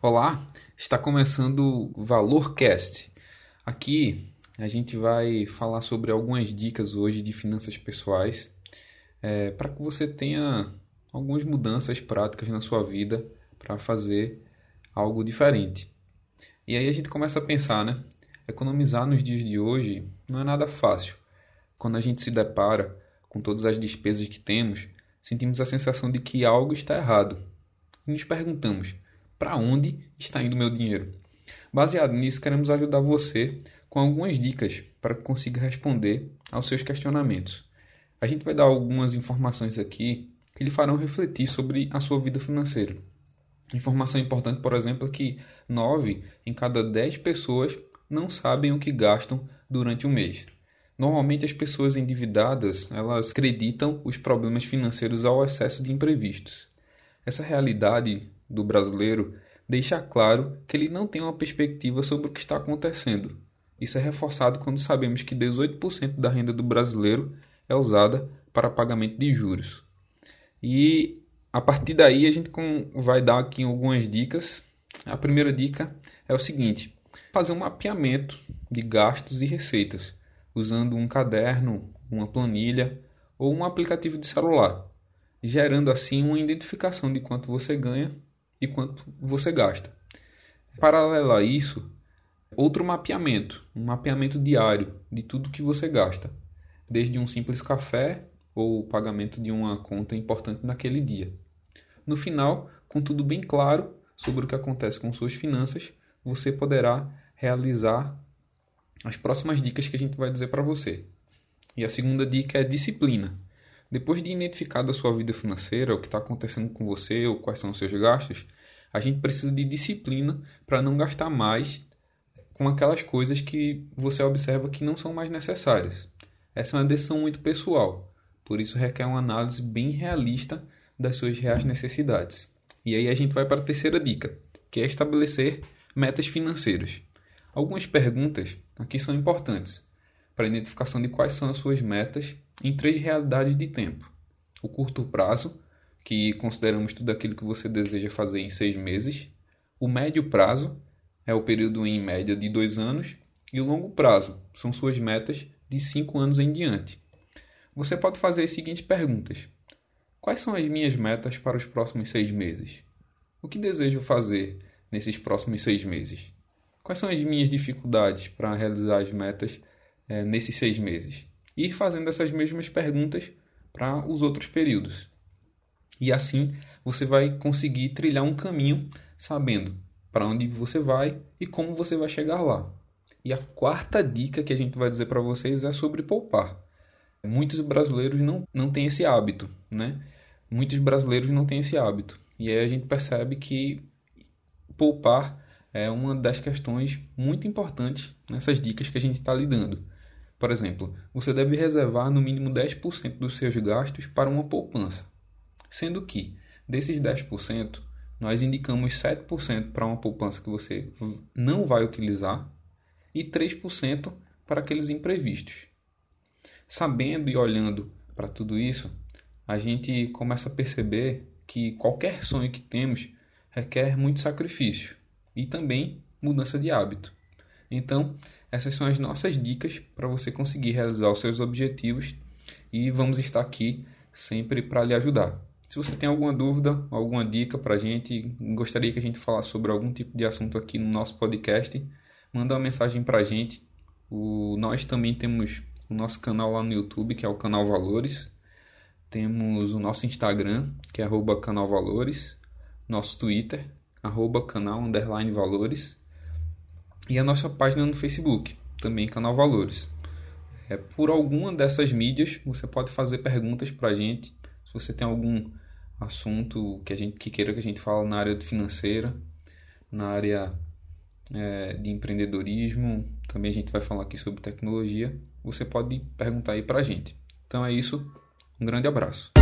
Olá, está começando o Valorcast. Aqui a gente vai falar sobre algumas dicas hoje de finanças pessoais é, para que você tenha algumas mudanças práticas na sua vida para fazer algo diferente. E aí a gente começa a pensar, né? Economizar nos dias de hoje não é nada fácil. Quando a gente se depara com todas as despesas que temos, sentimos a sensação de que algo está errado. E nos perguntamos: para onde está indo meu dinheiro? Baseado nisso, queremos ajudar você com algumas dicas para que consiga responder aos seus questionamentos. A gente vai dar algumas informações aqui que lhe farão refletir sobre a sua vida financeira. Informação importante, por exemplo, é que 9 em cada 10 pessoas não sabem o que gastam durante o mês. Normalmente as pessoas endividadas, elas acreditam os problemas financeiros ao excesso de imprevistos. Essa realidade do brasileiro deixa claro que ele não tem uma perspectiva sobre o que está acontecendo. Isso é reforçado quando sabemos que 18% da renda do brasileiro é usada para pagamento de juros. E a partir daí a gente vai dar aqui algumas dicas. A primeira dica é o seguinte: fazer um mapeamento de gastos e receitas usando um caderno, uma planilha ou um aplicativo de celular, gerando assim uma identificação de quanto você ganha e quanto você gasta. Paralelo a isso, outro mapeamento, um mapeamento diário de tudo que você gasta, desde um simples café ou o pagamento de uma conta importante naquele dia. No final, com tudo bem claro sobre o que acontece com suas finanças, você poderá realizar as próximas dicas que a gente vai dizer para você. E a segunda dica é disciplina. Depois de identificar a sua vida financeira, o que está acontecendo com você ou quais são os seus gastos, a gente precisa de disciplina para não gastar mais com aquelas coisas que você observa que não são mais necessárias. Essa é uma decisão muito pessoal, por isso requer uma análise bem realista das suas reais necessidades. E aí a gente vai para a terceira dica, que é estabelecer metas financeiras. Algumas perguntas aqui são importantes para a identificação de quais são as suas metas em três realidades de tempo: o curto prazo, que consideramos tudo aquilo que você deseja fazer em seis meses, o médio prazo é o período em média de dois anos e o longo prazo são suas metas de cinco anos em diante. Você pode fazer as seguintes perguntas: Quais são as minhas metas para os próximos seis meses? O que desejo fazer nesses próximos seis meses? Quais são as minhas dificuldades para realizar as metas é, nesses seis meses? ir fazendo essas mesmas perguntas para os outros períodos. E assim você vai conseguir trilhar um caminho sabendo para onde você vai e como você vai chegar lá. E a quarta dica que a gente vai dizer para vocês é sobre poupar. Muitos brasileiros não, não têm esse hábito, né? Muitos brasileiros não têm esse hábito. E aí a gente percebe que poupar é uma das questões muito importantes nessas dicas que a gente está lidando. Por exemplo, você deve reservar no mínimo 10% dos seus gastos para uma poupança, sendo que desses 10%, nós indicamos 7% para uma poupança que você não vai utilizar e 3% para aqueles imprevistos. Sabendo e olhando para tudo isso, a gente começa a perceber que qualquer sonho que temos requer muito sacrifício e também mudança de hábito. Então, essas são as nossas dicas para você conseguir realizar os seus objetivos e vamos estar aqui sempre para lhe ajudar. Se você tem alguma dúvida, alguma dica para a gente, gostaria que a gente falasse sobre algum tipo de assunto aqui no nosso podcast, manda uma mensagem para a gente. O, nós também temos o nosso canal lá no YouTube, que é o Canal Valores. Temos o nosso Instagram, que é arroba Canal Valores. Nosso Twitter, arroba Canal Valores e a nossa página no Facebook, também Canal Valores. É, por alguma dessas mídias, você pode fazer perguntas para a gente. Se você tem algum assunto que a gente que queira que a gente fale na área financeira, na área é, de empreendedorismo, também a gente vai falar aqui sobre tecnologia. Você pode perguntar aí para a gente. Então é isso. Um grande abraço.